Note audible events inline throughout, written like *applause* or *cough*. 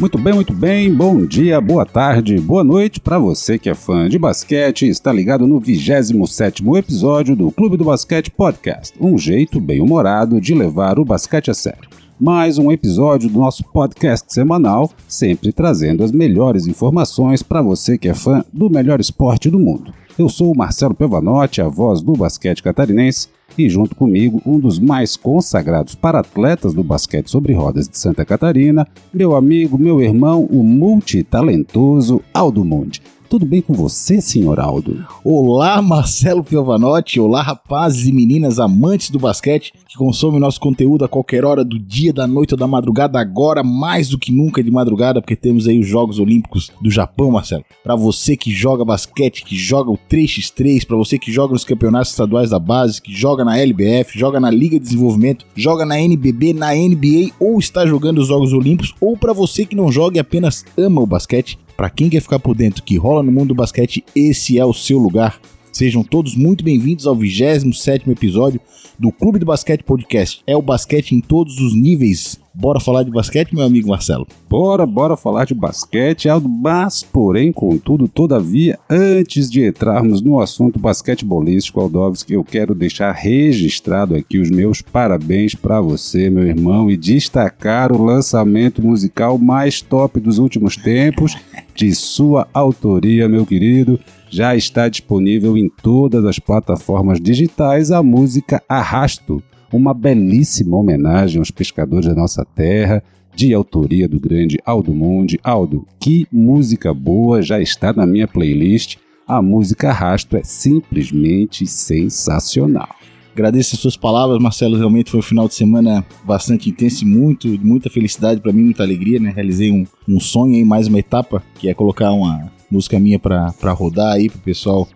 Muito bem, muito bem. Bom dia, boa tarde, boa noite para você que é fã de basquete e está ligado no 27º episódio do Clube do Basquete Podcast. Um jeito bem humorado de levar o basquete a sério. Mais um episódio do nosso podcast semanal, sempre trazendo as melhores informações para você que é fã do melhor esporte do mundo. Eu sou o Marcelo Pevanotti, a voz do basquete catarinense, e junto comigo, um dos mais consagrados para atletas do basquete sobre rodas de Santa Catarina, meu amigo, meu irmão, o multitalentoso Aldo Mundi. Tudo bem com você, senhor Aldo? Olá, Marcelo Piovanotti. Olá, rapazes e meninas amantes do basquete que consomem nosso conteúdo a qualquer hora do dia, da noite ou da madrugada. Agora, mais do que nunca de madrugada, porque temos aí os Jogos Olímpicos do Japão, Marcelo. Para você que joga basquete, que joga o 3x3, para você que joga nos campeonatos estaduais da base, que joga na LBF, joga na Liga de Desenvolvimento, joga na NBB, na NBA ou está jogando os Jogos Olímpicos, ou para você que não joga e apenas ama o basquete, para quem quer ficar por dentro que rola no mundo do basquete, esse é o seu lugar. Sejam todos muito bem-vindos ao 27º episódio do Clube do Basquete Podcast. É o basquete em todos os níveis. Bora falar de basquete, meu amigo Marcelo? Bora, bora falar de basquete, Aldo, mas, porém, contudo, todavia, antes de entrarmos no assunto basquetebolístico, Aldovski, eu quero deixar registrado aqui os meus parabéns para você, meu irmão, e destacar o lançamento musical mais top dos últimos tempos, de sua autoria, meu querido já está disponível em todas as plataformas digitais a música Arrasto, uma belíssima homenagem aos pescadores da nossa terra, de autoria do grande Aldo Mundi. Aldo, que música boa já está na minha playlist. A música Arrasto é simplesmente sensacional. Agradeço as suas palavras, Marcelo. Realmente foi um final de semana bastante intenso e muito, muita felicidade para mim, muita alegria, né? Realizei um, um sonho aí, mais uma etapa, que é colocar uma música minha pra rodar aí, pro pessoal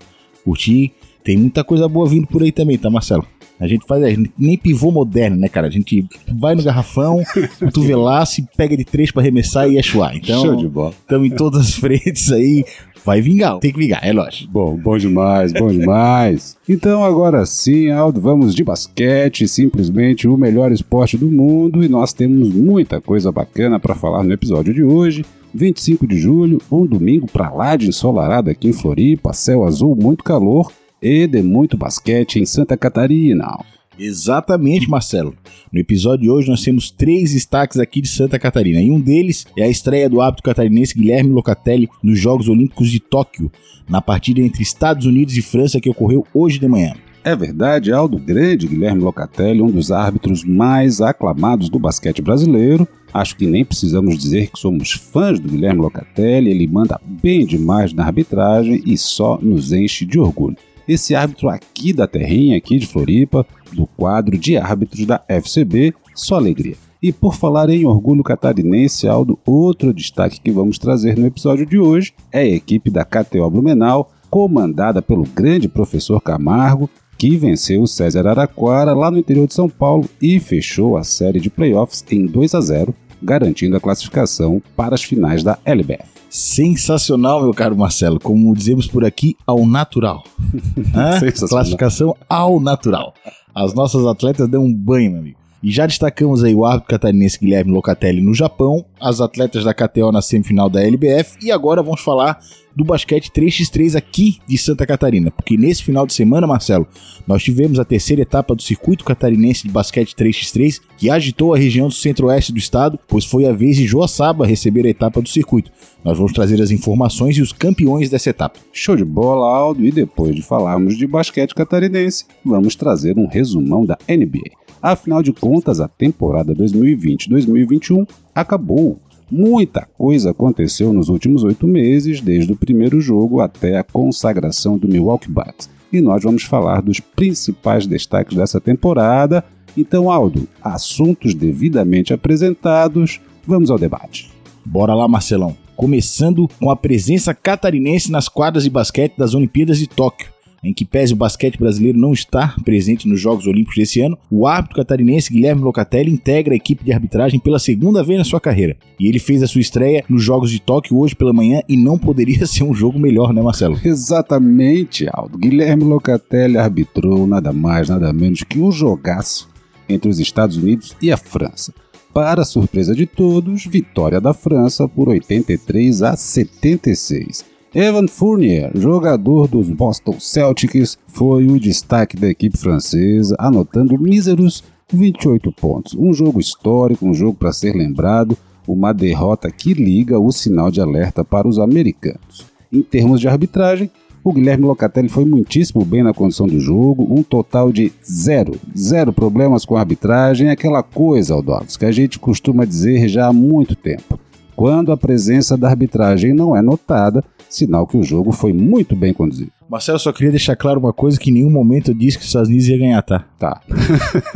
curtir. Tem muita coisa boa vindo por aí também, tá, Marcelo? A gente faz a gente, nem pivô moderno, né, cara? A gente vai no garrafão, *laughs* cotovelaço, pega de três para arremessar e é chuar. Então, Show de bola. Estamos em todas as frentes aí. Vai vingar, tem que vingar, é lógico. Bom, bom demais, bom demais. Então agora sim, Aldo, vamos de basquete, simplesmente o melhor esporte do mundo e nós temos muita coisa bacana para falar no episódio de hoje. 25 de julho, um domingo para lá de ensolarado aqui em Floripa, céu azul, muito calor e de muito basquete em Santa Catarina. Exatamente, Marcelo. No episódio de hoje nós temos três destaques aqui de Santa Catarina e um deles é a estreia do árbitro catarinense Guilherme Locatelli nos Jogos Olímpicos de Tóquio, na partida entre Estados Unidos e França que ocorreu hoje de manhã. É verdade, Aldo Grande Guilherme Locatelli, um dos árbitros mais aclamados do basquete brasileiro. Acho que nem precisamos dizer que somos fãs do Guilherme Locatelli, ele manda bem demais na arbitragem e só nos enche de orgulho. Esse árbitro aqui da terrinha, aqui de Floripa, do quadro de árbitros da FCB, só alegria. E por falar em orgulho catarinense, Aldo, outro destaque que vamos trazer no episódio de hoje é a equipe da KTO Blumenau, comandada pelo grande professor Camargo, que venceu o César Araquara lá no interior de São Paulo e fechou a série de playoffs em 2 a 0, garantindo a classificação para as finais da LBF. Sensacional, meu caro Marcelo. Como dizemos por aqui, ao natural. *laughs* Classificação ao natural. As nossas atletas dão um banho, meu amigo. E já destacamos aí o árbitro catarinense Guilherme Locatelli no Japão, as atletas da KTO na semifinal da LBF e agora vamos falar do basquete 3x3 aqui de Santa Catarina, porque nesse final de semana, Marcelo, nós tivemos a terceira etapa do circuito catarinense de basquete 3x3 que agitou a região do centro-oeste do estado, pois foi a vez de Joaçaba receber a etapa do circuito. Nós vamos trazer as informações e os campeões dessa etapa. Show de bola, Aldo, e depois de falarmos de basquete catarinense, vamos trazer um resumão da NBA. Afinal de contas, a temporada 2020-2021 acabou. Muita coisa aconteceu nos últimos oito meses, desde o primeiro jogo até a consagração do Milwaukee Bucks. E nós vamos falar dos principais destaques dessa temporada. Então, Aldo, assuntos devidamente apresentados, vamos ao debate. Bora lá, Marcelão. Começando com a presença catarinense nas quadras de basquete das Olimpíadas de Tóquio em que pese o basquete brasileiro não estar presente nos Jogos Olímpicos desse ano, o árbitro catarinense Guilherme Locatelli integra a equipe de arbitragem pela segunda vez na sua carreira. E ele fez a sua estreia nos Jogos de Tóquio hoje pela manhã e não poderia *laughs* ser um jogo melhor, né, Marcelo? Exatamente, Aldo. Guilherme Locatelli arbitrou nada mais, nada menos que um jogaço entre os Estados Unidos e a França. para surpresa de todos, vitória da França por 83 a 76. Evan Fournier, jogador dos Boston Celtics, foi o destaque da equipe francesa, anotando míseros 28 pontos. Um jogo histórico, um jogo para ser lembrado, uma derrota que liga o sinal de alerta para os americanos. Em termos de arbitragem, o Guilherme Locatelli foi muitíssimo bem na condição do jogo, um total de zero, zero problemas com a arbitragem, aquela coisa, Aldovs, que a gente costuma dizer já há muito tempo. Quando a presença da arbitragem não é notada, sinal que o jogo foi muito bem conduzido. Marcelo, só queria deixar claro uma coisa que em nenhum momento eu disse que os Estados Unidos ia ganhar, tá? Tá.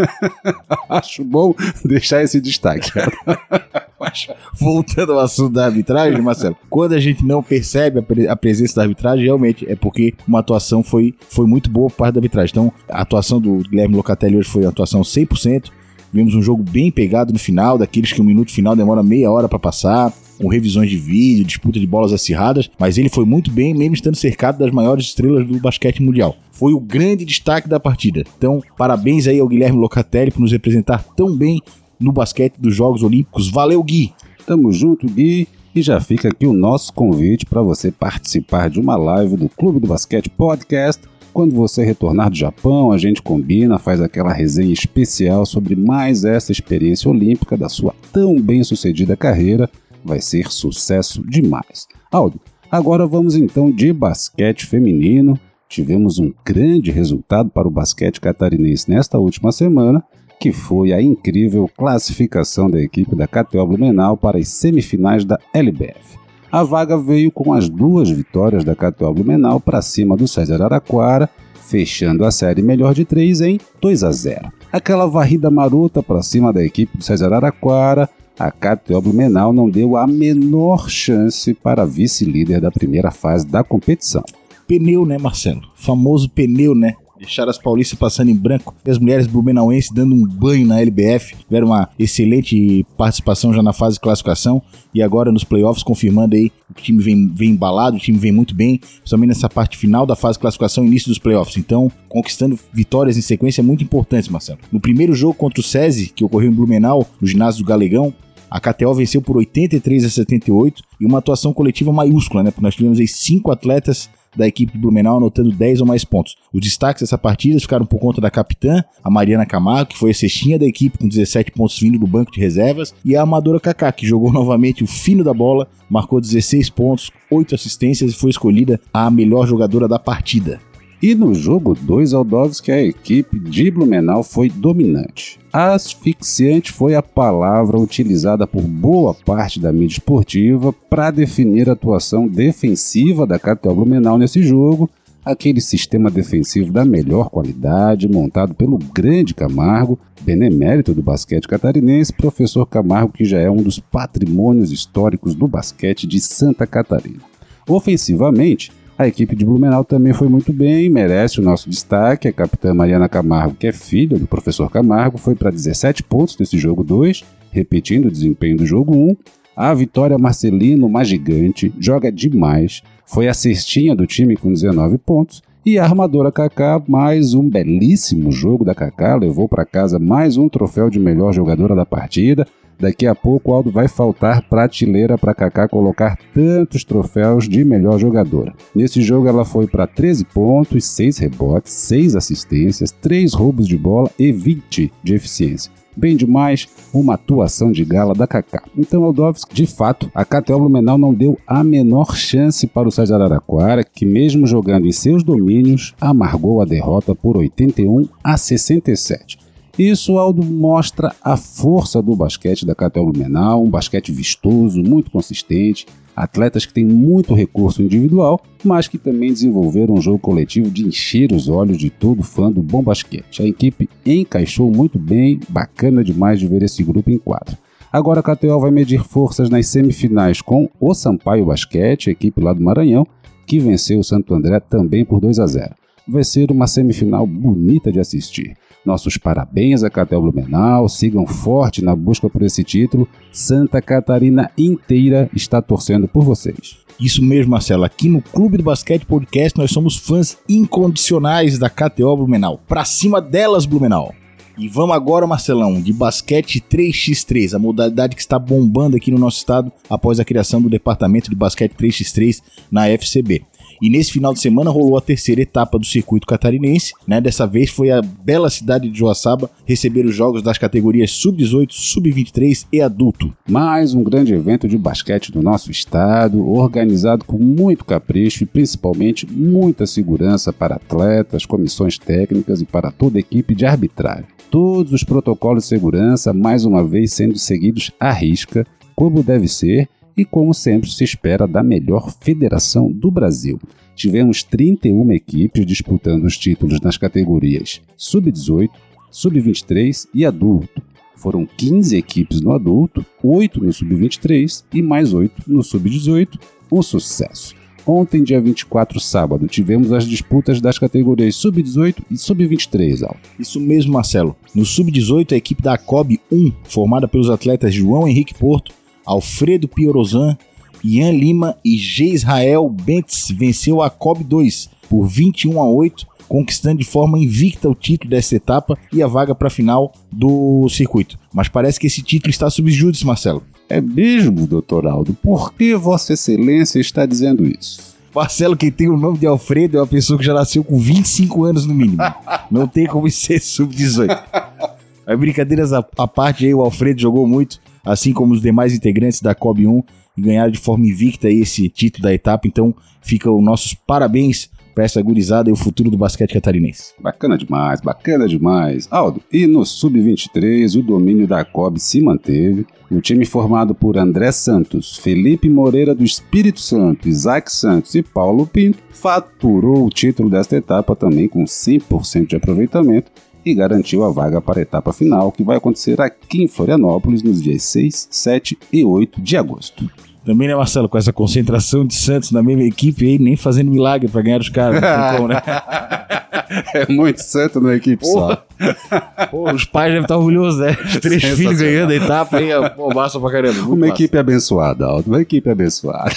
*laughs* Acho bom deixar esse destaque. *laughs* Voltando ao assunto da arbitragem, Marcelo, quando a gente não percebe a, pre a, presença da arbitragem, realmente é porque uma atuação foi, foi muito boa por parte da arbitragem. Então, a atuação do Guilherme Locatelli hoje foi uma atuação 100%. Vimos um jogo bem pegado no final, daqueles que um minuto final demora meia hora para passar com revisões de vídeo, disputa de bolas acirradas, mas ele foi muito bem, mesmo estando cercado das maiores estrelas do basquete mundial. Foi o grande destaque da partida. Então, parabéns aí ao Guilherme Locatelli por nos representar tão bem no basquete dos Jogos Olímpicos. Valeu, Gui! Tamo junto, Gui. E já fica aqui o nosso convite para você participar de uma live do Clube do Basquete Podcast. Quando você retornar do Japão, a gente combina, faz aquela resenha especial sobre mais essa experiência olímpica da sua tão bem sucedida carreira vai ser sucesso demais. Aldo, agora vamos então de basquete feminino. Tivemos um grande resultado para o basquete catarinense nesta última semana, que foi a incrível classificação da equipe da KTO Blumenau para as semifinais da LBF. A vaga veio com as duas vitórias da KTO Blumenau para cima do César Araquara, fechando a série melhor de três em 2 a 0. Aquela varrida marota para cima da equipe do César Araquara a KTO Blumenau não deu a menor chance para vice-líder da primeira fase da competição. Pneu, né, Marcelo? Famoso pneu, né? Deixaram as paulistas passando em branco e as mulheres blumenauenses dando um banho na LBF. Tiveram uma excelente participação já na fase de classificação e agora nos playoffs confirmando aí o time vem, vem embalado, o time vem muito bem, principalmente nessa parte final da fase de classificação início dos playoffs. Então, conquistando vitórias em sequência é muito importante, Marcelo. No primeiro jogo contra o SESI, que ocorreu em Blumenau, no ginásio do Galegão, a KTO venceu por 83 a 78 e uma atuação coletiva maiúscula, né? Porque nós tivemos aí cinco atletas da equipe do Blumenau anotando 10 ou mais pontos. Os destaques dessa partida ficaram por conta da capitã, a Mariana Camargo, que foi a cestinha da equipe com 17 pontos vindo do banco de reservas, e a Amadora Kaká, que jogou *laughs* novamente o fino da bola, marcou 16 pontos, 8 assistências e foi escolhida a melhor jogadora da partida. E no jogo 2 Aldovski, a equipe de Blumenau foi dominante. Asfixiante foi a palavra utilizada por boa parte da mídia esportiva para definir a atuação defensiva da KTO Blumenau nesse jogo, aquele sistema defensivo da melhor qualidade, montado pelo grande Camargo, benemérito do basquete catarinense, professor Camargo, que já é um dos patrimônios históricos do basquete de Santa Catarina. Ofensivamente, a equipe de Blumenau também foi muito bem, merece o nosso destaque. A capitã Mariana Camargo, que é filha do professor Camargo, foi para 17 pontos nesse jogo 2, repetindo o desempenho do jogo 1. A Vitória Marcelino, uma gigante, joga demais, foi a cestinha do time com 19 pontos. E a armadora Kaká, mais um belíssimo jogo da Kaká, levou para casa mais um troféu de melhor jogadora da partida. Daqui a pouco, Aldo, vai faltar prateleira para Kaká colocar tantos troféus de melhor jogadora. Nesse jogo, ela foi para 13 pontos, 6 rebotes, 6 assistências, 3 roubos de bola e 20 de eficiência bem demais uma atuação de gala da Kaká. Então, Aldovski, de fato, a KTO Blumenau não deu a menor chance para o César Araraquara, que mesmo jogando em seus domínios, amargou a derrota por 81 a 67. Isso, Aldo, mostra a força do basquete da Catel Blumenau, um basquete vistoso, muito consistente, atletas que têm muito recurso individual, mas que também desenvolveram um jogo coletivo de encher os olhos de todo fã do bom basquete. A equipe encaixou muito bem, bacana demais de ver esse grupo em quadra. Agora a KTO vai medir forças nas semifinais com o Sampaio Basquete, equipe lá do Maranhão, que venceu o Santo André também por 2 a 0. Vai ser uma semifinal bonita de assistir. Nossos parabéns a Catel Blumenau, sigam forte na busca por esse título. Santa Catarina inteira está torcendo por vocês. Isso mesmo, Marcelo. Aqui no Clube do Basquete Podcast nós somos fãs incondicionais da KTO Blumenau. Pra cima delas, Blumenau! E vamos agora, Marcelão, de basquete 3x3, a modalidade que está bombando aqui no nosso estado após a criação do departamento de basquete 3x3 na FCB. E nesse final de semana rolou a terceira etapa do circuito catarinense, né? Dessa vez foi a bela cidade de Joaçaba receber os jogos das categorias sub-18, sub-23 e adulto. Mais um grande evento de basquete do nosso estado, organizado com muito capricho e principalmente muita segurança para atletas, comissões técnicas e para toda a equipe de arbitragem. Todos os protocolos de segurança, mais uma vez, sendo seguidos à risca, como deve ser e, como sempre se espera, da melhor federação do Brasil. Tivemos 31 equipes disputando os títulos nas categorias Sub-18, Sub-23 e Adulto. Foram 15 equipes no adulto, 8 no Sub-23 e mais 8 no Sub-18. Um sucesso! Ontem, dia 24, sábado, tivemos as disputas das categorias Sub-18 e Sub-23, Al. Isso mesmo, Marcelo. No Sub-18, a equipe da COB 1, formada pelos atletas João Henrique Porto, Alfredo Piorozan, Ian Lima e G. Israel Bentes venceu a COB 2 por 21 a 8, conquistando de forma invicta o título dessa etapa e a vaga para a final do circuito. Mas parece que esse título está sob júdice, Marcelo. É mesmo, doutor Aldo? Por que Vossa Excelência está dizendo isso? Marcelo, quem tem o nome de Alfredo é uma pessoa que já nasceu com 25 anos no mínimo. Não tem como ser sub-18. *laughs* Brincadeiras à, à parte aí, o Alfredo jogou muito, assim como os demais integrantes da COB 1, e ganharam de forma invicta esse título da etapa. Então, fica os nossos parabéns para essa gurizada e o futuro do basquete catarinense. Bacana demais, bacana demais. Aldo, e no Sub-23 o domínio da COB se manteve. O time formado por André Santos, Felipe Moreira do Espírito Santo, Isaac Santos e Paulo Pinto faturou o título desta etapa também com 100% de aproveitamento e garantiu a vaga para a etapa final, que vai acontecer aqui em Florianópolis nos dias 6, 7 e 8 de agosto. Também, né, Marcelo, com essa concentração de Santos na mesma equipe aí, nem fazendo milagre para ganhar os caras. Não tem como, né? *laughs* é muito santo na equipe Porra. só. Pô, os pais devem estar orgulhosos, né? Os três filhos ganhando a etapa aí, pô, massa pra caramba. Uma massa. equipe abençoada, Aldo. Uma equipe abençoada.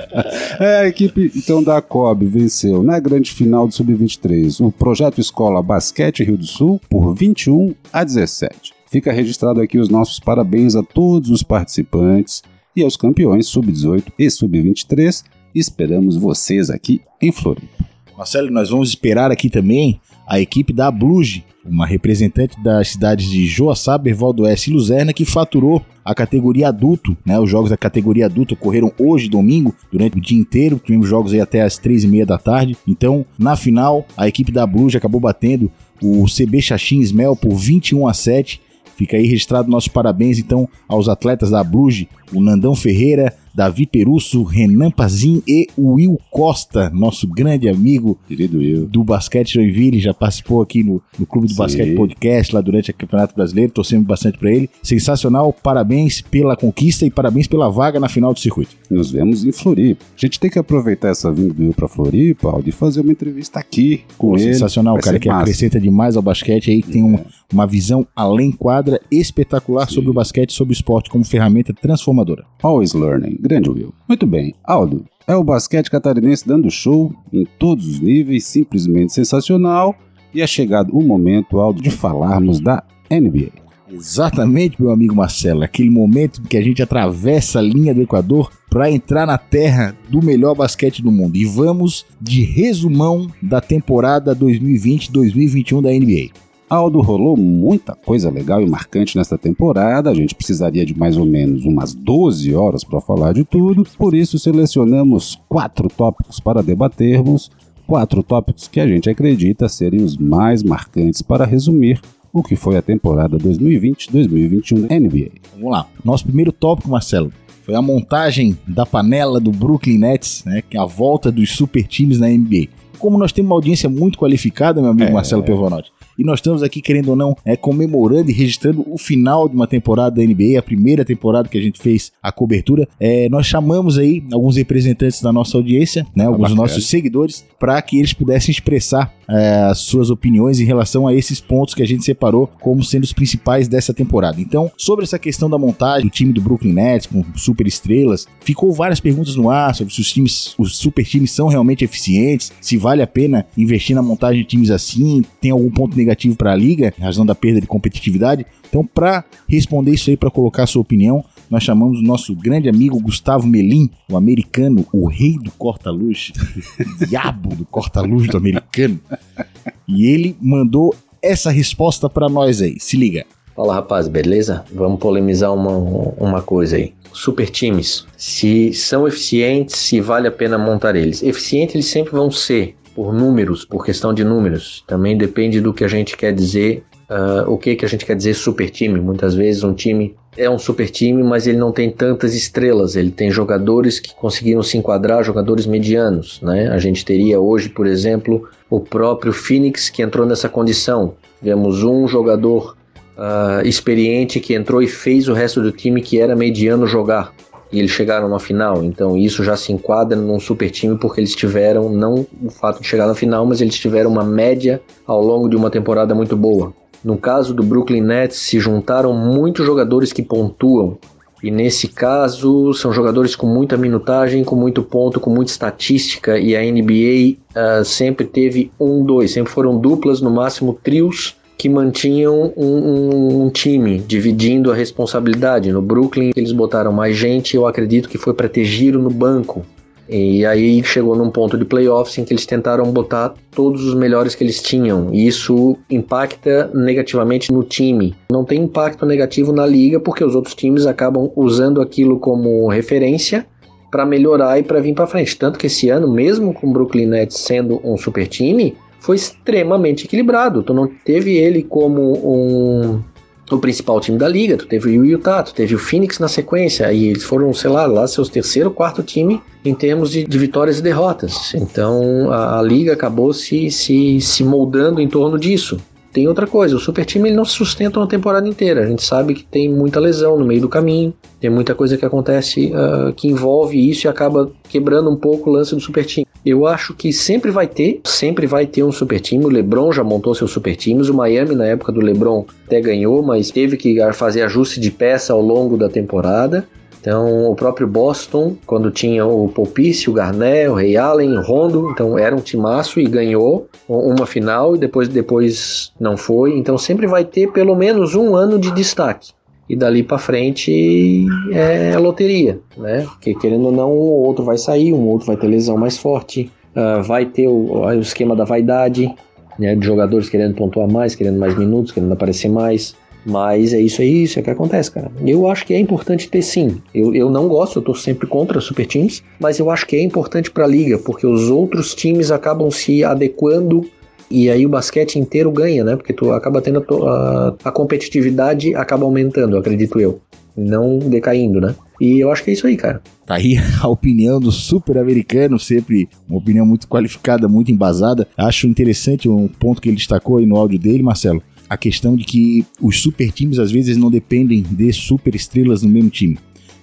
*laughs* é, a equipe, então, da COB venceu na grande final do Sub-23 o Projeto Escola Basquete Rio do Sul por 21 a 17. Fica registrado aqui os nossos parabéns a todos os participantes e aos campeões sub-18 e sub-23. Esperamos vocês aqui em Floripa. Marcelo, nós vamos esperar aqui também a equipe da Bluge, uma representante das cidades de Joaçaba, Ervaldo S e Luzerna, que faturou a categoria adulto, né? Os jogos da categoria adulto ocorreram hoje, domingo, durante o dia inteiro. Tivemos jogos aí até as três e meia da tarde. Então, na final, a equipe da Bluge acabou batendo o CB Xaxim Ismel por 21 a 7 Fica aí registrado nossos parabéns então aos atletas da Bruges, o Nandão Ferreira, Davi Perusso, Renan Pazin e o Will Costa, nosso grande amigo Querido Will. do basquete Joinville, já participou aqui no, no Clube do Sim. Basquete Podcast lá durante o Campeonato Brasileiro, torcemos bastante para ele. Sensacional, parabéns pela conquista e parabéns pela vaga na final do circuito. Nos vemos em Floripa. A gente tem que aproveitar essa vinda do Will para Floripa, Aldo, e fazer uma entrevista aqui com Pô, ele. Sensacional, Vai cara, que massa. acrescenta demais ao basquete aí, que é. tem uma, uma visão além quadra espetacular Sim. sobre o basquete, sobre o esporte como ferramenta transformadora. Always learning. Grande Will. Muito bem. Aldo, é o basquete catarinense dando show em todos os níveis, simplesmente sensacional. E é chegado o momento, Aldo, de falarmos da NBA. Exatamente, meu amigo Marcelo, aquele momento que a gente atravessa a linha do Equador para entrar na terra do melhor basquete do mundo. E vamos de resumão da temporada 2020-2021 da NBA. Aldo, rolou muita coisa legal e marcante nesta temporada. A gente precisaria de mais ou menos umas 12 horas para falar de tudo, por isso selecionamos quatro tópicos para debatermos. Quatro tópicos que a gente acredita serem os mais marcantes para resumir o que foi a temporada 2020-2021 da NBA. Vamos lá. Nosso primeiro tópico, Marcelo, foi a montagem da panela do Brooklyn Nets, né, que é a volta dos super times na NBA. Como nós temos uma audiência muito qualificada, meu amigo é, Marcelo Pervonotti, e nós estamos aqui, querendo ou não, é, comemorando e registrando o final de uma temporada da NBA, a primeira temporada que a gente fez a cobertura. É, nós chamamos aí alguns representantes da nossa audiência, né, alguns dos nossos seguidores, para que eles pudessem expressar é, as suas opiniões em relação a esses pontos que a gente separou como sendo os principais dessa temporada. Então, sobre essa questão da montagem do time do Brooklyn Nets com super estrelas, ficou várias perguntas no ar sobre se os times, os super times são realmente eficientes, se vale a pena investir na montagem de times assim, tem algum ponto negativo para a liga, razão da perda de competitividade. Então, para responder isso aí, para colocar a sua opinião, nós chamamos o nosso grande amigo Gustavo Melim, o americano, o rei do corta-luz, diabo do corta-luz do americano. E ele mandou essa resposta para nós aí. Se liga. Fala rapaz, beleza? Vamos polemizar uma, uma coisa aí. Super times, se são eficientes, se vale a pena montar eles. Eficientes eles sempre vão ser, por números, por questão de números. Também depende do que a gente quer dizer, uh, o que, que a gente quer dizer super time. Muitas vezes um time é um super time, mas ele não tem tantas estrelas. Ele tem jogadores que conseguiram se enquadrar, jogadores medianos. Né? A gente teria hoje, por exemplo, o próprio Phoenix que entrou nessa condição. Tivemos um jogador uh, experiente que entrou e fez o resto do time que era mediano jogar. E eles chegaram na final, então isso já se enquadra num super time porque eles tiveram, não o fato de chegar na final, mas eles tiveram uma média ao longo de uma temporada muito boa. No caso do Brooklyn Nets, se juntaram muitos jogadores que pontuam. E nesse caso, são jogadores com muita minutagem, com muito ponto, com muita estatística. E a NBA uh, ah, sempre teve um, dois, sempre foram duplas, no máximo trios que mantinham um, um, um, time, dividindo a responsabilidade. No Brooklyn, eles botaram mais gente, eu acredito que foi para ter giro no banco. E aí chegou num ponto de playoffs em que eles tentaram botar todos os melhores que eles tinham. E isso impacta negativamente no time. Não tem impacto negativo na liga porque os outros times acabam usando aquilo como referência para melhorar e para vir para frente. Tanto que esse ano, mesmo com o Brooklyn Nets sendo um super time, foi extremamente equilibrado. Tu não teve ele como um o principal time da liga, tu teve o Utah, tu teve o Phoenix na sequência, e eles foram, sei lá, lá seus terceiro, quarto time em termos de, de vitórias e derrotas. Então a, a, liga acabou se, se, se moldando em torno disso. Tem outra coisa, o super time ele não se sustenta uma temporada inteira. A gente sabe que tem muita lesão no meio do caminho, tem muita coisa que acontece uh, que envolve isso e acaba quebrando um pouco o lance do super time. Eu acho que sempre vai ter, sempre vai ter um super time. O LeBron já montou seus super times. O Miami, na época do LeBron, até ganhou, mas teve que fazer ajuste de peça ao longo da temporada. Então, o próprio Boston, quando tinha o Popice, o Garnett, o Ray Allen, o Rondo, então era um timaço e ganhou uma final e depois, depois não foi. Então, sempre vai ter pelo menos um ano de destaque. E dali para frente é loteria, né? Porque querendo ou não, um ou outro vai sair, um outro vai ter lesão mais forte, uh, vai ter o, o esquema da vaidade, né? De jogadores querendo pontuar mais, querendo mais minutos, querendo aparecer mais. Mas é isso aí, isso é o que acontece, cara. Eu acho que é importante ter sim. Eu, eu não gosto, eu tô sempre contra super times, mas eu acho que é importante para a liga, porque os outros times acabam se adequando e aí o basquete inteiro ganha, né? Porque tu acaba tendo a, a competitividade acaba aumentando, acredito eu, não decaindo, né? E eu acho que é isso aí, cara. Tá aí *laughs* a opinião do super americano, sempre uma opinião muito qualificada, muito embasada. Acho interessante um ponto que ele destacou aí no áudio dele, Marcelo, a questão de que os super times às vezes não dependem de super estrelas no mesmo time.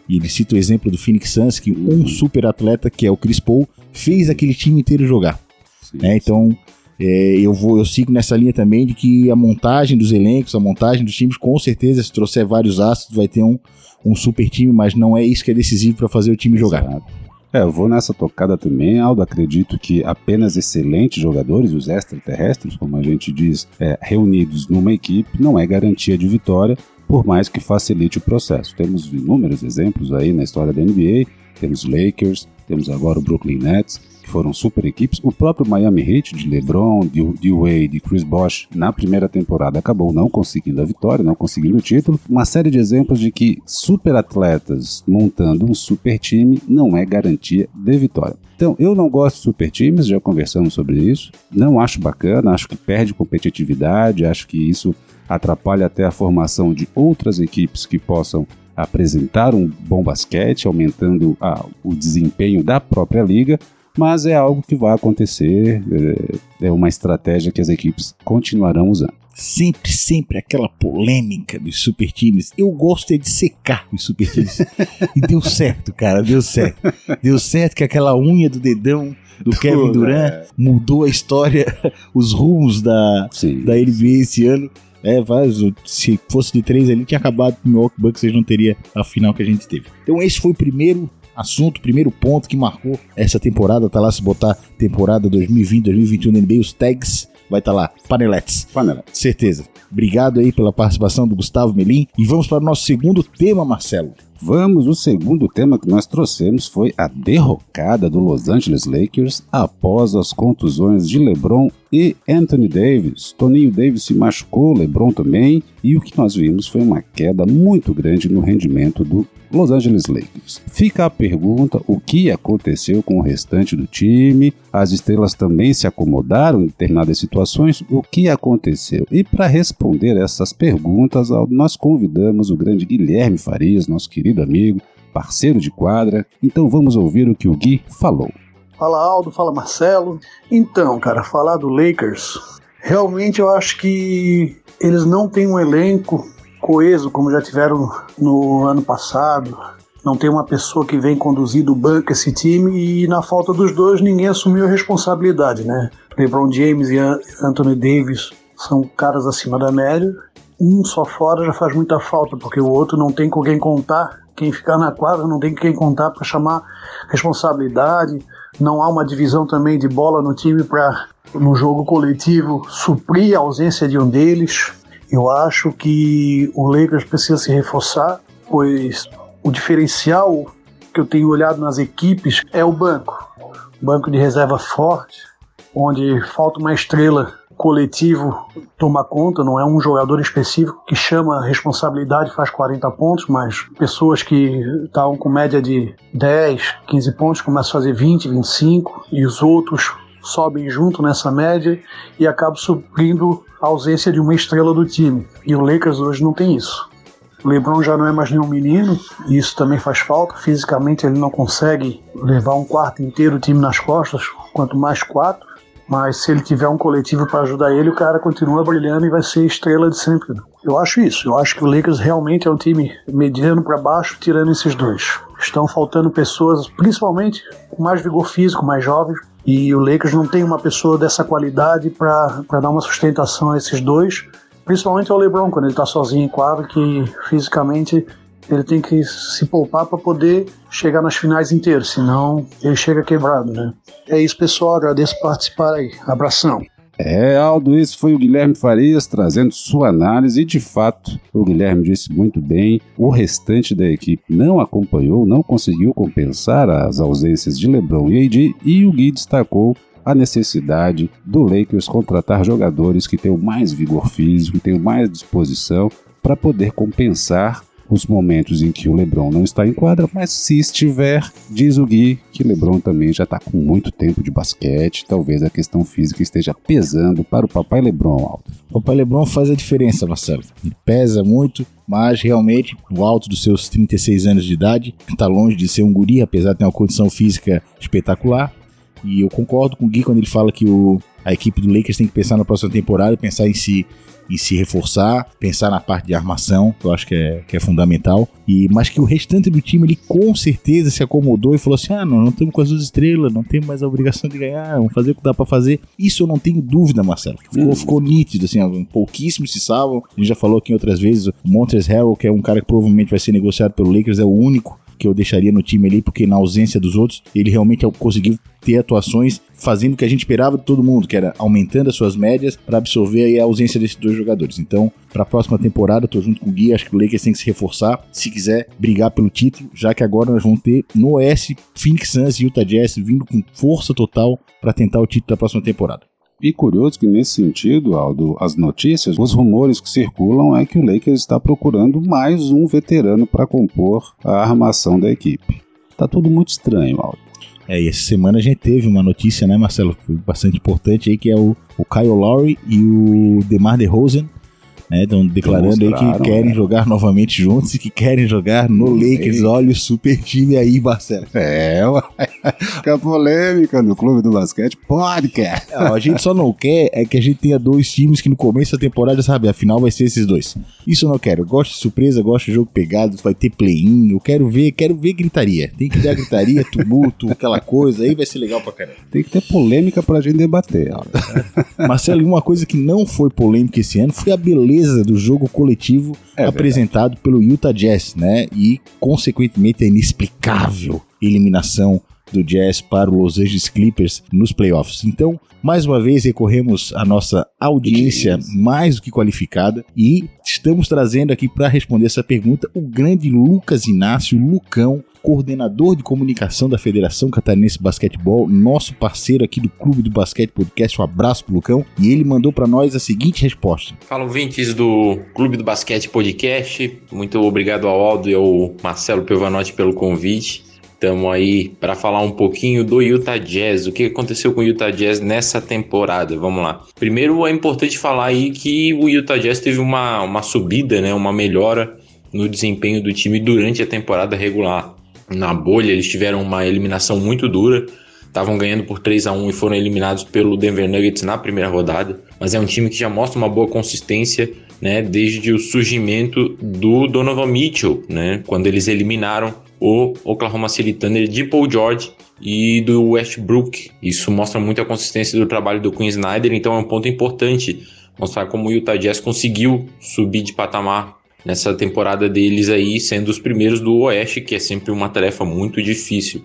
E ele cita o exemplo do Phoenix Suns, que um super atleta, que é o Chris Paul, fez aquele time inteiro jogar. Sim, é, então, é, eu vou, eu sigo nessa linha também de que a montagem dos elencos, a montagem dos times, com certeza, se trouxer vários astros, vai ter um, um super time, mas não é isso que é decisivo para fazer o time Exato. É, eu vou nessa tocada também, Aldo. Acredito que apenas excelentes jogadores, os extraterrestres, como a gente diz, é, reunidos numa equipe, não é garantia de vitória, por mais que facilite o processo. Temos inúmeros exemplos aí na história da NBA, temos Lakers, temos agora o Brooklyn Nets, que foram super equipes. O próprio Miami Heat, de LeBron, de, de Wade, de Chris Bosh, na primeira temporada acabou não conseguindo a vitória, não conseguindo o título. Uma série de exemplos de que super atletas montando um super time não é garantia de vitória. Então, eu não gosto de super times, já conversamos sobre isso. Não acho bacana, acho que perde competitividade, acho que isso atrapalha até a formação de outras equipes que possam apresentar um bom basquete, aumentando o desempenho da própria liga mas é algo que vai acontecer, é, é uma estratégia que as equipes continuarão usando sempre, sempre aquela polêmica dos super times. Eu gosto é de secar os super times. e deu certo, cara, deu certo. Deu certo que aquela unha do dedão do Tudo, Kevin Durant é. mudou a história, *laughs* os rumos da, da NBA esse ano. É, se fosse de três ali, tinha acabado com o Milwaukee Bucks, vocês não teria a final que a gente teve. Então esse foi o primeiro assunto, primeiro ponto que marcou essa temporada, tá lá se botar temporada 2020-2021 da NBA, os tags vai estar tá lá. Paneletes. Paneletes. Certeza. Obrigado aí pela participação do Gustavo Melim. E vamos para o nosso segundo tema, Marcelo. Vamos, o segundo tema que nós trouxemos foi a derrocada do Los Angeles Lakers após as contusões de LeBron e Anthony Davis. Toninho Davis se machucou, LeBron também, e o que nós vimos foi uma queda muito grande no rendimento do Los Angeles Lakers. Fica a pergunta: o que aconteceu com o restante do time? As estrelas também se acomodaram em determinadas situações? O que aconteceu? E para responder essas perguntas, nós convidamos o grande Guilherme Farias, nosso querido amigo, parceiro de quadra. Então vamos ouvir o que o Gui falou. Fala Aldo, fala Marcelo. Então, cara, falar do Lakers, realmente eu acho que eles não têm um elenco coeso como já tiveram no ano passado. Não tem uma pessoa que vem conduzir do banco esse time e na falta dos dois ninguém assumiu a responsabilidade, né? LeBron James e Anthony Davis são caras acima da média. Um só fora já faz muita falta, porque o outro não tem com quem contar. Quem ficar na quadra não tem com quem contar para chamar responsabilidade. Não há uma divisão também de bola no time para, no jogo coletivo, suprir a ausência de um deles. Eu acho que o Lakers precisa se reforçar, pois o diferencial que eu tenho olhado nas equipes é o banco. Banco de reserva forte, onde falta uma estrela coletivo toma conta, não é um jogador específico que chama responsabilidade, faz 40 pontos, mas pessoas que estavam com média de 10, 15 pontos começam a fazer 20, 25 e os outros sobem junto nessa média e acabam suprindo a ausência de uma estrela do time. E o Lakers hoje não tem isso. O LeBron já não é mais nenhum menino, e isso também faz falta. Fisicamente ele não consegue levar um quarto inteiro o time nas costas, quanto mais quatro. Mas se ele tiver um coletivo para ajudar ele, o cara continua brilhando e vai ser estrela de sempre. Eu acho isso. Eu acho que o Lakers realmente é um time mediano para baixo, tirando esses dois. Estão faltando pessoas, principalmente com mais vigor físico, mais jovens, e o Lakers não tem uma pessoa dessa qualidade para dar uma sustentação a esses dois, principalmente ao LeBron, quando ele está sozinho em quadro, que fisicamente ele tem que se poupar para poder chegar nas finais inteiras, senão ele chega quebrado, né? É isso, pessoal. Agradeço por participar aí. Abração. É, Aldo, esse foi o Guilherme Farias trazendo sua análise. E, de fato, o Guilherme disse muito bem, o restante da equipe não acompanhou, não conseguiu compensar as ausências de LeBron e AD e o Gui destacou a necessidade do Lakers contratar jogadores que tenham mais vigor físico, tenham mais disposição para poder compensar os momentos em que o LeBron não está em quadra, mas se estiver, diz o Gui que LeBron também já está com muito tempo de basquete, talvez a questão física esteja pesando para o papai LeBron alto. O papai LeBron faz a diferença, Marcelo. Ele pesa muito, mas realmente, no alto dos seus 36 anos de idade, está longe de ser um guri, apesar de ter uma condição física espetacular. E eu concordo com o Gui quando ele fala que o, a equipe do Lakers tem que pensar na próxima temporada, pensar em se e se reforçar, pensar na parte de armação, que eu acho que é, que é fundamental. E mas que o restante do time ele com certeza se acomodou e falou assim: "Ah, não, não temos com as duas estrelas, não temos mais a obrigação de ganhar, vamos fazer o que dá para fazer". Isso eu não tenho dúvida, Marcelo. Ficou, hum. ficou nítido assim, pouquíssimos se salvam. A gente já falou aqui outras vezes, o Montres Harrell, que é um cara que provavelmente vai ser negociado pelo Lakers, é o único que eu deixaria no time ali, porque na ausência dos outros, ele realmente conseguiu ter atuações fazendo o que a gente esperava de todo mundo, que era aumentando as suas médias para absorver a ausência desses dois jogadores. Então, para a próxima temporada, tô junto com o Gui, acho que o Lakers tem que se reforçar se quiser brigar pelo título, já que agora nós vamos ter no Oeste Phoenix Suns e Utah Jazz vindo com força total para tentar o título da próxima temporada. E curioso que nesse sentido, Aldo, as notícias, os rumores que circulam é que o Lakers está procurando mais um veterano para compor a armação da equipe. Tá tudo muito estranho, Aldo. É, e essa semana a gente teve uma notícia, né, Marcelo, bastante importante aí, que é o, o Kyle Lowry e o DeMar DeRozan né? Estão declarando aí que querem é. jogar *laughs* novamente juntos e que querem jogar no Lakers. Olha o super time aí, Marcelo. É, fica polêmica no Clube do Basquete Podcast. Não, a gente só não quer é que a gente tenha dois times que no começo da temporada, sabe, a final vai ser esses dois. Isso eu não quero. Eu gosto de surpresa, gosto de jogo pegado, vai ter play-in. Eu quero ver, quero ver gritaria. Tem que ter gritaria, *laughs* tumulto, aquela coisa, aí vai ser legal pra caramba. Tem que ter polêmica pra gente debater. Marcelo, uma coisa que não foi polêmica esse ano foi a beleza beleza do jogo coletivo é apresentado pelo Utah Jazz, né? E, consequentemente, a inexplicável eliminação do Jazz para o Los Angeles Clippers nos playoffs. Então, mais uma vez recorremos à nossa audiência mais do que qualificada e estamos trazendo aqui para responder essa pergunta o grande Lucas Inácio Lucão, coordenador de comunicação da Federação Catarinense de Basquetebol, nosso parceiro aqui do Clube do Basquete Podcast. Um abraço pro Lucão. E ele mandou para nós a seguinte resposta: Fala, ouvintes do Clube do Basquete Podcast. Muito obrigado ao Aldo e ao Marcelo Pelvanotti pelo convite. Estamos aí para falar um pouquinho do Utah Jazz, o que aconteceu com o Utah Jazz nessa temporada. Vamos lá. Primeiro é importante falar aí que o Utah Jazz teve uma, uma subida, né, uma melhora no desempenho do time durante a temporada regular. Na bolha eles tiveram uma eliminação muito dura, estavam ganhando por 3 a 1 e foram eliminados pelo Denver Nuggets na primeira rodada, mas é um time que já mostra uma boa consistência, né, desde o surgimento do Donovan Mitchell, né, quando eles eliminaram o Oklahoma City Thunder de Paul George e do Westbrook. Isso mostra muito a consistência do trabalho do Quinn Snyder, então é um ponto importante mostrar como o Utah Jazz conseguiu subir de patamar nessa temporada deles aí, sendo os primeiros do Oeste, que é sempre uma tarefa muito difícil.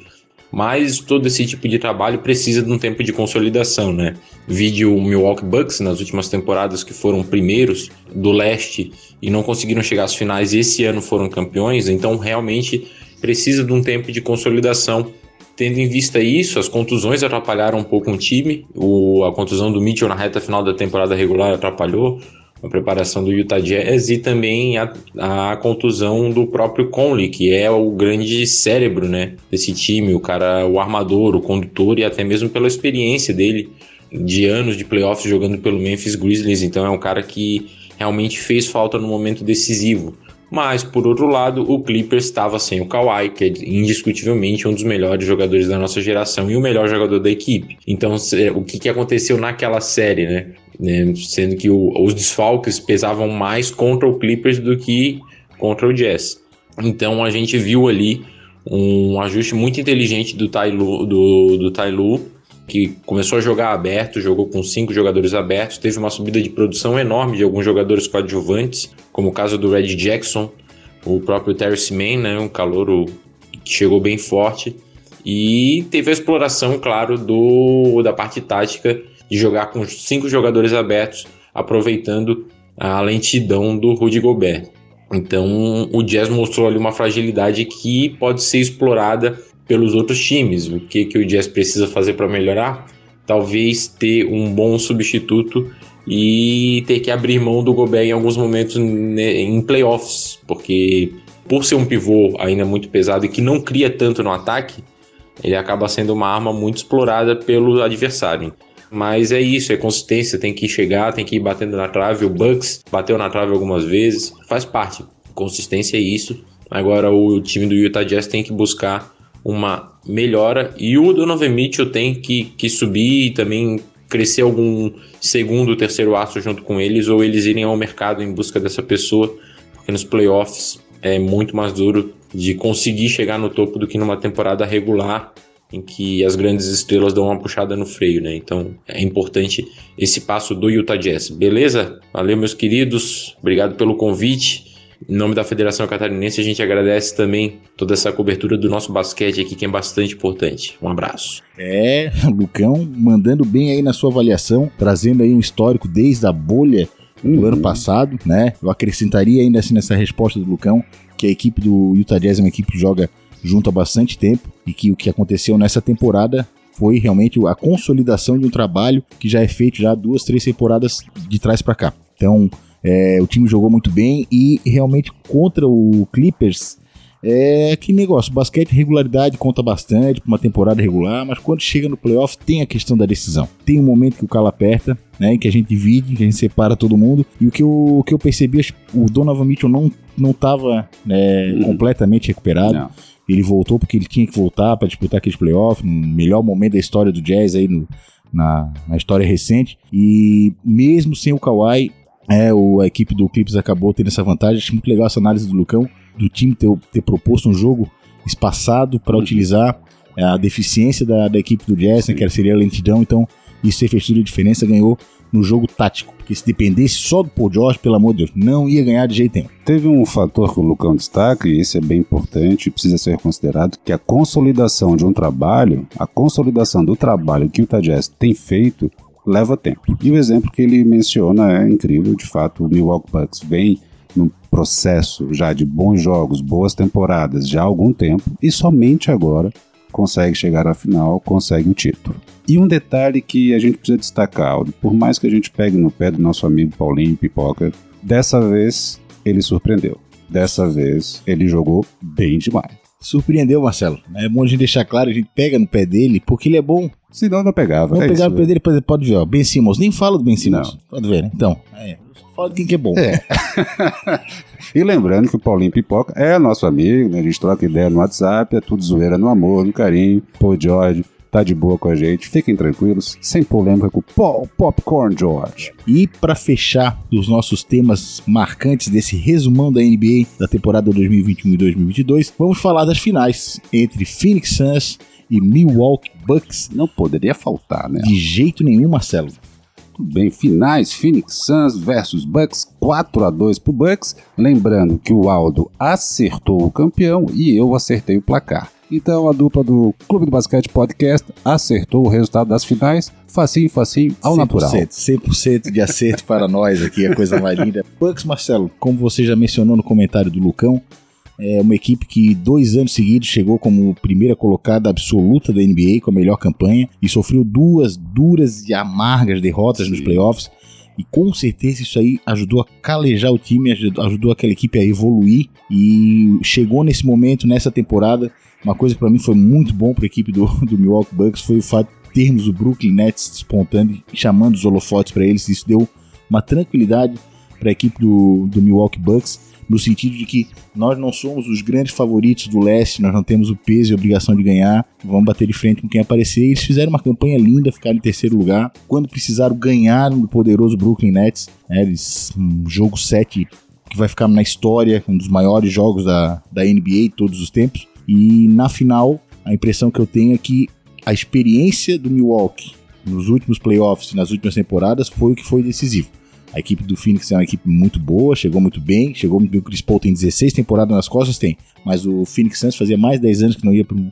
Mas todo esse tipo de trabalho precisa de um tempo de consolidação, né? Vídeo Milwaukee Bucks nas últimas temporadas que foram primeiros do leste e não conseguiram chegar às finais e esse ano foram campeões, então realmente precisa de um tempo de consolidação. Tendo em vista isso, as contusões atrapalharam um pouco o time. O, a contusão do Mitchell na reta final da temporada regular atrapalhou a preparação do Utah Jazz e também a, a contusão do próprio Conley, que é o grande cérebro né, desse time, o cara, o armador, o condutor e até mesmo pela experiência dele de anos de playoffs jogando pelo Memphis Grizzlies. Então é um cara que realmente fez falta no momento decisivo. Mas, por outro lado, o Clippers estava sem o Kawhi, que é indiscutivelmente um dos melhores jogadores da nossa geração e o melhor jogador da equipe. Então, o que, que aconteceu naquela série, né? né? Sendo que o, os desfalques pesavam mais contra o Clippers do que contra o Jazz. Então, a gente viu ali um ajuste muito inteligente do Tailu, do, do Tailu que começou a jogar aberto, jogou com cinco jogadores abertos, teve uma subida de produção enorme de alguns jogadores coadjuvantes, como o caso do Red Jackson, o próprio Terrence Mann, né, um calouro que chegou bem forte, e teve a exploração, claro, do da parte tática de jogar com cinco jogadores abertos, aproveitando a lentidão do Rudy Gobert. Então o Jazz mostrou ali uma fragilidade que pode ser explorada pelos outros times. O que, que o Jazz precisa fazer para melhorar? Talvez ter um bom substituto e ter que abrir mão do Gobert em alguns momentos em playoffs, porque por ser um pivô ainda muito pesado e que não cria tanto no ataque, ele acaba sendo uma arma muito explorada pelo adversário. Mas é isso, é consistência, tem que chegar, tem que ir batendo na trave. O Bucks bateu na trave algumas vezes, faz parte. Consistência é isso. Agora o time do Utah Jazz tem que buscar uma melhora e o Donovan Mitchell tem que, que subir e também crescer algum segundo, terceiro aço junto com eles ou eles irem ao mercado em busca dessa pessoa, porque nos playoffs é muito mais duro de conseguir chegar no topo do que numa temporada regular em que as grandes estrelas dão uma puxada no freio, né? Então é importante esse passo do Utah Jazz. Beleza? Valeu, meus queridos. Obrigado pelo convite. Em nome da Federação Catarinense, a gente agradece também toda essa cobertura do nosso basquete aqui, que é bastante importante. Um abraço. É, Lucão, mandando bem aí na sua avaliação, trazendo aí um histórico desde a bolha do uhum. ano passado, né? Eu acrescentaria ainda assim nessa resposta do Lucão que a equipe do Utah Jazz é uma equipe que joga junto há bastante tempo e que o que aconteceu nessa temporada foi realmente a consolidação de um trabalho que já é feito já duas, três temporadas de trás para cá. Então, é, o time jogou muito bem e realmente contra o Clippers é que negócio, basquete regularidade conta bastante para uma temporada regular, mas quando chega no playoff tem a questão da decisão. Tem um momento que o calo aperta, né, que a gente divide, que a gente separa todo mundo. E o que eu, o que eu percebi, o Donovan Mitchell não não estava né, uhum. completamente recuperado. Não. Ele voltou porque ele tinha que voltar para disputar aqueles playoffs, no melhor momento da história do Jazz aí no, na, na história recente. E mesmo sem o Kawhi, é, o, a equipe do Clips acabou tendo essa vantagem. Acho muito legal essa análise do Lucão, do time ter, ter proposto um jogo espaçado para uhum. utilizar é, a deficiência da, da equipe do Jazz, né, que seria a lentidão. Então, Isso fez toda a diferença, ganhou no jogo tático. Porque se dependesse só do Paul George, pelo amor de Deus, não ia ganhar de jeito nenhum. Teve um fator que o Lucão destaca, e esse é bem importante e precisa ser considerado, que a consolidação de um trabalho, a consolidação do trabalho que o Jazz tem feito, leva tempo. E o exemplo que ele menciona é incrível, de fato, o Milwaukee Bucks vem num processo já de bons jogos, boas temporadas já há algum tempo, e somente agora consegue chegar à final, consegue o título. E um detalhe que a gente precisa destacar, Aldo, por mais que a gente pegue no pé do nosso amigo Paulinho Pipoca, dessa vez ele surpreendeu. Dessa vez ele jogou bem demais. Surpreendeu, Marcelo. É bom a gente deixar claro, a gente pega no pé dele, porque ele é bom. Senão não pegava. Vamos é no pé dele, pode- ver, ó. Ben Simmons, nem fala do Ben Simmons. Pode ver, né? Então, é, falo de quem que é bom. É. *laughs* E lembrando que o Paulinho Pipoca é nosso amigo, né? A gente troca ideia no WhatsApp, é tudo zoeira no amor, no carinho. Pô, George, tá de boa com a gente. Fiquem tranquilos, sem polêmica com o Paul Popcorn George. E para fechar os nossos temas marcantes desse resumão da NBA da temporada 2021 e 2022, vamos falar das finais entre Phoenix Suns e Milwaukee Bucks. Não poderia faltar, né? De jeito nenhum, Marcelo. Tudo bem, finais Phoenix Suns versus Bucks, 4 a 2 pro Bucks. Lembrando que o Aldo acertou o campeão e eu acertei o placar. Então a dupla do Clube do Basquete Podcast acertou o resultado das finais, facinho, facinho, ao natural. 100% de acerto para nós aqui, a coisa mais linda. *laughs* Bucks, Marcelo, como você já mencionou no comentário do Lucão, é uma equipe que dois anos seguidos chegou como primeira colocada absoluta da NBA com a melhor campanha e sofreu duas duras e amargas derrotas nos Sim. playoffs. E com certeza isso aí ajudou a calejar o time, ajudou, ajudou aquela equipe a evoluir e chegou nesse momento, nessa temporada. Uma coisa que para mim foi muito bom para a equipe do, do Milwaukee Bucks foi o fato de termos o Brooklyn Nets despontando e chamando os holofotes para eles. Isso deu uma tranquilidade para a equipe do, do Milwaukee Bucks, no sentido de que nós não somos os grandes favoritos do leste, nós não temos o peso e a obrigação de ganhar, vamos bater de frente com quem aparecer. Eles fizeram uma campanha linda, ficaram em terceiro lugar. Quando precisaram, ganharam do poderoso Brooklyn Nets. né, eles, um jogo 7 que vai ficar na história, um dos maiores jogos da, da NBA de todos os tempos. E na final, a impressão que eu tenho é que a experiência do Milwaukee nos últimos playoffs e nas últimas temporadas foi o que foi decisivo. A equipe do Phoenix é uma equipe muito boa, chegou muito bem, chegou muito bem. O Chris Paul tem 16 temporadas nas costas, tem. Mas o Phoenix Suns fazia mais de 10 anos que não ia para um,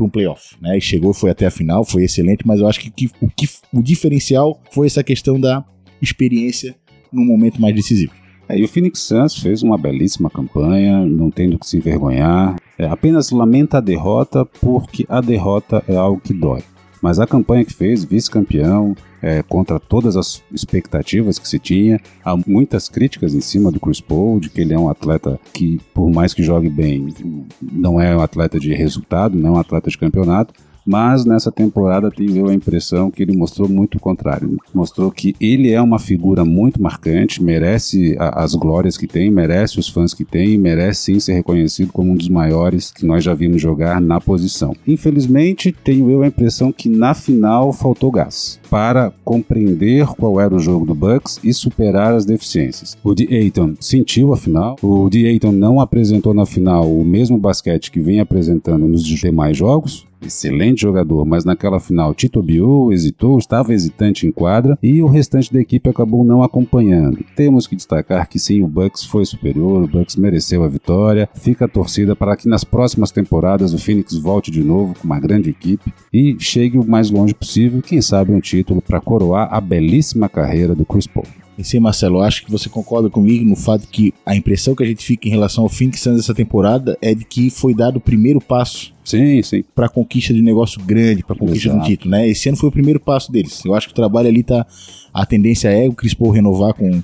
um playoff, né? E chegou, foi até a final, foi excelente, mas eu acho que, que- o, que o diferencial foi essa questão da experiência num momento mais decisivo. É, e o Phoenix Suns fez uma belíssima campanha, não tem do que se envergonhar. É, apenas lamenta a derrota porque a derrota é algo que dói. Mas a campanha que fez, vice-campeão, é, contra todas as expectativas que se tinha, há muitas críticas em cima do Chris Paul, de que ele é um atleta que, por mais que jogue bem, não é um atleta de resultado, não é um atleta de campeonato. Mas nessa temporada tive a impressão que ele mostrou muito o contrário. Mostrou que ele é uma figura muito marcante, merece a- as glórias que tem, merece os fãs que tem, merece sim ser reconhecido como um dos maiores que nós já vimos jogar na posição. Infelizmente, tenho eu a impressão que na final faltou gás para compreender qual era o jogo do Bucks e superar as deficiências. O de Aiton sentiu a final, o de Aiton não apresentou na final o mesmo basquete que vem apresentando nos demais jogos, excelente jogador, mas naquela final titubeou, hesitou, estava hesitante em quadra e o restante da equipe acabou não acompanhando. Temos que destacar que sim, o Bucks foi superior, o Bucks mereceu a vitória. Fica a torcida para que nas próximas temporadas o Phoenix volte de novo com uma grande equipe e chegue o mais longe possível, quem sabe um título para coroar a belíssima carreira do Chris Paul. E sim, Marcelo, eu acho que você concorda comigo no fato que a impressão que a gente fica em relação ao Phoenix Suns essa temporada é de que foi dado o primeiro passo Sim, sim. para conquista de um negócio grande, para conquista de um Exato. título, né? Esse ano foi o primeiro passo deles. Eu acho que o trabalho ali tá. A tendência é o Chris Paul renovar com,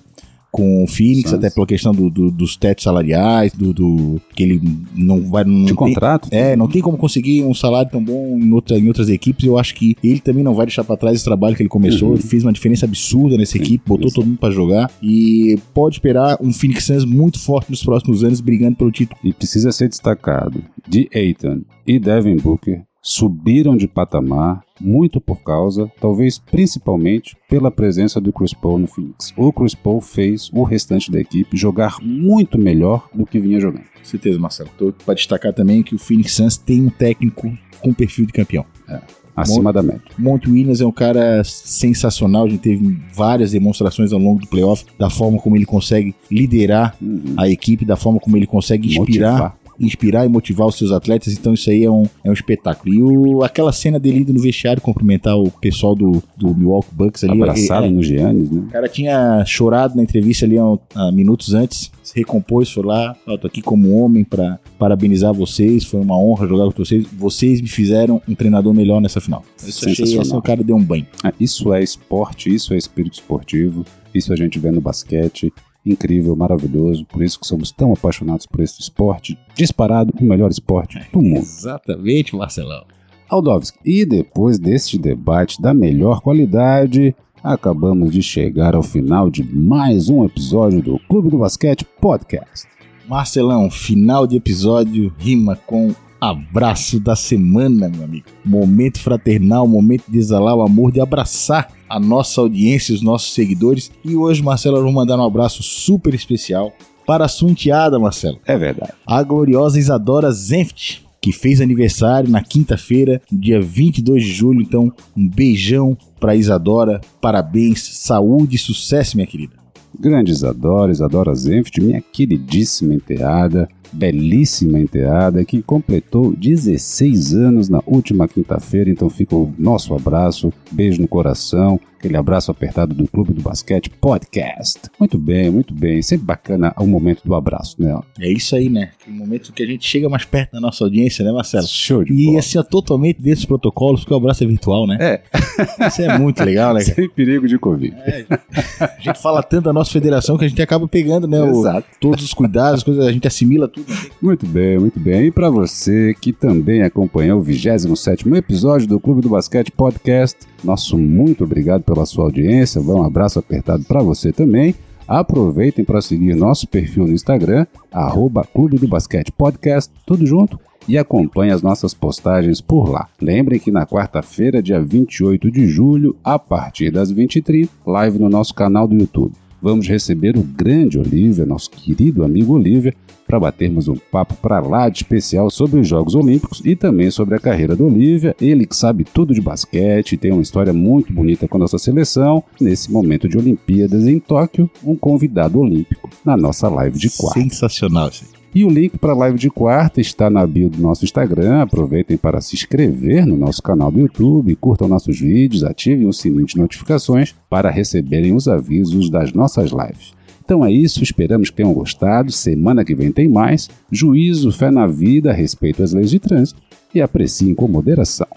com o Phoenix, até pela questão do, do- dos tetos salariais, do, do- que ele não vai. Não De tem- contrato? é, não tem como conseguir um salário tão bom em, outra, em outras equipes. Eu acho que ele também não vai deixar pra trás esse trabalho que ele começou. Uhum. Ele fez uma diferença absurda nessa equipe, botou todo mundo pra jogar. E pode esperar um Phoenix Suns muito forte nos próximos anos, brigando pelo título. E precisa ser destacado, de Aiton e Devin Booker subiram de patamar muito por causa, talvez principalmente, pela presença do Chris Paul no Phoenix. O Chris Paul fez o restante da equipe jogar muito melhor do que vinha jogando. Com certeza, Marcelo. Tô para destacar também que o Phoenix Suns tem um técnico com perfil de campeão. É, acima da média. Monte Williams é um cara sensacional. A gente teve várias demonstrações ao longo do playoff da forma como ele consegue liderar Uhum. a equipe, da forma como ele consegue inspirar Motivar. Inspirar e motivar os seus atletas, então isso aí é um, é um espetáculo. E o, aquela cena dele indo no vestiário cumprimentar o pessoal do, do Milwaukee Bucks ali. Abraçado é- é- no Giannis, né? o cara tinha chorado na entrevista ali há, há minutos antes, se recompôs, foi lá, ó, tô aqui como homem pra parabenizar vocês, foi uma honra jogar com vocês, vocês me fizeram um treinador melhor nessa final. Isso achei, assim, o cara deu um banho. Ah, Isso é esporte, isso é espírito esportivo, isso a gente vê no basquete. Incrível, maravilhoso, por isso que somos tão apaixonados por esse esporte, disparado o melhor esporte do mundo. Exatamente, Marcelão. Aldovski, e depois deste debate da melhor qualidade, acabamos de chegar ao final de mais um episódio do Clube do Basquete Podcast. Marcelão, final de episódio rima com abraço da semana, meu amigo. Momento fraternal, momento de exalar o amor, de abraçar a nossa audiência, os nossos seguidores. E hoje, Marcelo, eu vou mandar um abraço super especial para a sua enteada, Marcelo. É verdade. A gloriosa Isadora Zenft, que fez aniversário na quinta-feira, dia 22 de julho. Então, um beijão para Isadora. Parabéns, saúde e sucesso, minha querida. Grande Isadora, Isadora Zenft, minha queridíssima enteada, belíssima enteada, que completou 16 anos na última quinta-feira, então fica o nosso abraço, beijo no coração, aquele abraço apertado do Clube do Basquete Podcast. Muito bem, muito bem, sempre bacana o momento do abraço, né? É isso aí, né? Aquele momento que a gente chega mais perto da nossa audiência, né, Marcelo? Show de E bola. assim, ó, totalmente desses protocolos, porque o abraço é virtual, né? É. *laughs* Isso é muito legal, né? *laughs* Sem perigo de Covid. A gente fala tanto da nossa federação que a gente acaba pegando, né? o- Exato. todos os cuidados, as coisas, a gente assimila tudo. Muito bem, muito bem. E para você que também acompanhou o 27º episódio do Clube do Basquete Podcast, nosso muito obrigado pela sua audiência. Um abraço apertado para você também. Aproveitem para seguir nosso perfil no Instagram, arroba Clube do Basquete Podcast, tudo junto, e acompanhe as nossas postagens por lá. Lembrem que na quarta-feira, dia 28 de julho, a partir das 20h30, live no nosso canal do YouTube. Vamos receber o grande Olívia, nosso querido amigo Olívia, para batermos um papo para lá de especial sobre os Jogos Olímpicos e também sobre a carreira do Olívia. Ele que sabe tudo de basquete, tem uma história muito bonita com a nossa seleção. Nesse momento de Olimpíadas em Tóquio, um convidado olímpico na nossa live de quarta. Sensacional aí. E o link para a live de quarta está na bio do nosso Instagram. Aproveitem para se inscrever no nosso canal do YouTube, curtam nossos vídeos, ativem o sininho de notificações para receberem os avisos das nossas lives. Então é isso, esperamos que tenham gostado. Semana que vem tem mais. Juízo, fé na vida, respeito às leis de trânsito e apreciem com moderação.